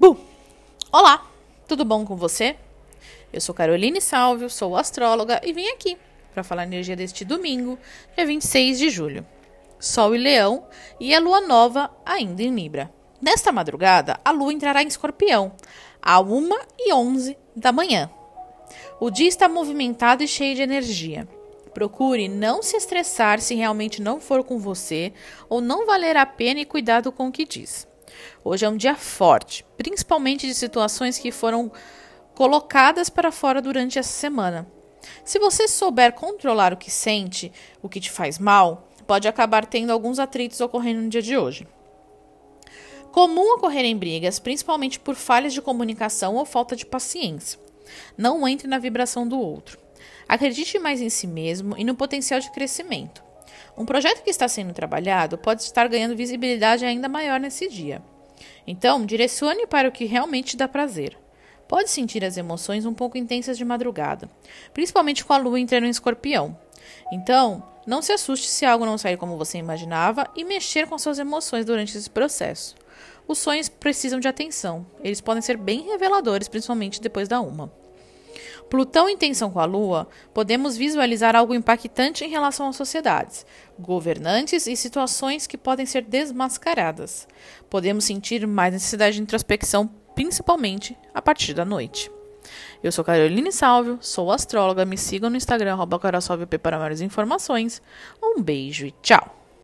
Bu! Olá, tudo bom com você? Eu sou Caroline Salvio, sou astróloga e vim aqui para falar a energia deste domingo, dia 26 de julho. Sol e Leão e a lua nova ainda em Libra. Nesta madrugada, a lua entrará em Escorpião, a 1 e 11 da manhã. O dia está movimentado e cheio de energia. Procure não se estressar se realmente não for com você ou não valer a pena e cuidado com o que diz. Hoje é um dia forte, principalmente de situações que foram colocadas para fora durante essa semana. Se você souber controlar o que sente, o que te faz mal, pode acabar tendo alguns atritos ocorrendo no dia de hoje. Comum ocorrerem brigas, principalmente por falhas de comunicação ou falta de paciência. Não entre na vibração do outro. Acredite mais em si mesmo e no potencial de crescimento. Um projeto que está sendo trabalhado pode estar ganhando visibilidade ainda maior nesse dia. Então, direcione para o que realmente dá prazer. Pode sentir as emoções um pouco intensas de madrugada, principalmente com a lua entrando em escorpião. Então, não se assuste se algo não sair como você imaginava e mexer com suas emoções durante esse processo. Os sonhos precisam de atenção. Eles podem ser bem reveladores, principalmente depois da uma. Plutão em tensão com a Lua, podemos visualizar algo impactante em relação às sociedades, governantes e situações que podem ser desmascaradas. Podemos sentir mais necessidade de introspecção, principalmente a partir da noite. Eu sou Caroline Salvio, sou astróloga, me sigam no Instagram, arroba para maiores informações. Um beijo e tchau!